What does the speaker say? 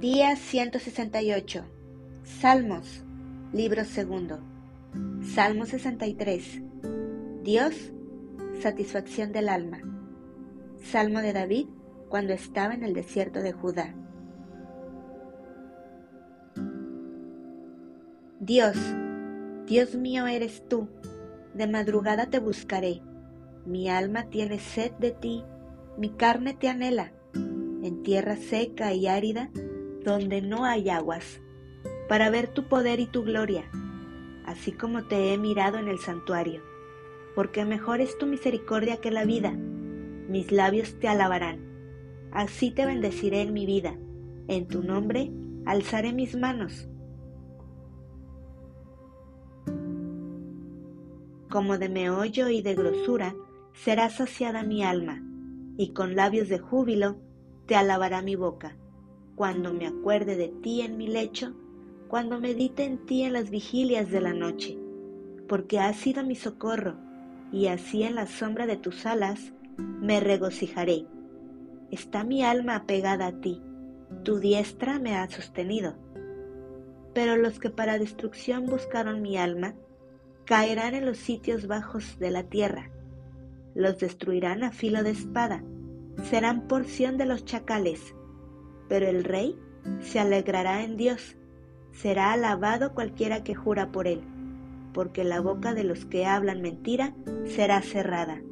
Día 168. Salmos. Libro segundo. Salmo 63. Dios, satisfacción del alma. Salmo de David cuando estaba en el desierto de Judá. Dios, Dios mío eres tú, de madrugada te buscaré. Mi alma tiene sed de ti, mi carne te anhela, en tierra seca y árida, donde no hay aguas, para ver tu poder y tu gloria, así como te he mirado en el santuario, porque mejor es tu misericordia que la vida. Mis labios te alabarán. Así te bendeciré en mi vida. En tu nombre alzaré mis manos. Como de meollo y de grosura será saciada mi alma, y con labios de júbilo te alabará mi boca cuando me acuerde de ti en mi lecho, cuando medite en ti en las vigilias de la noche, porque has sido mi socorro, y así en la sombra de tus alas me regocijaré. Está mi alma apegada a ti, tu diestra me ha sostenido. Pero los que para destrucción buscaron mi alma, caerán en los sitios bajos de la tierra, los destruirán a filo de espada, serán porción de los chacales, pero el rey se alegrará en Dios, será alabado cualquiera que jura por él, porque la boca de los que hablan mentira será cerrada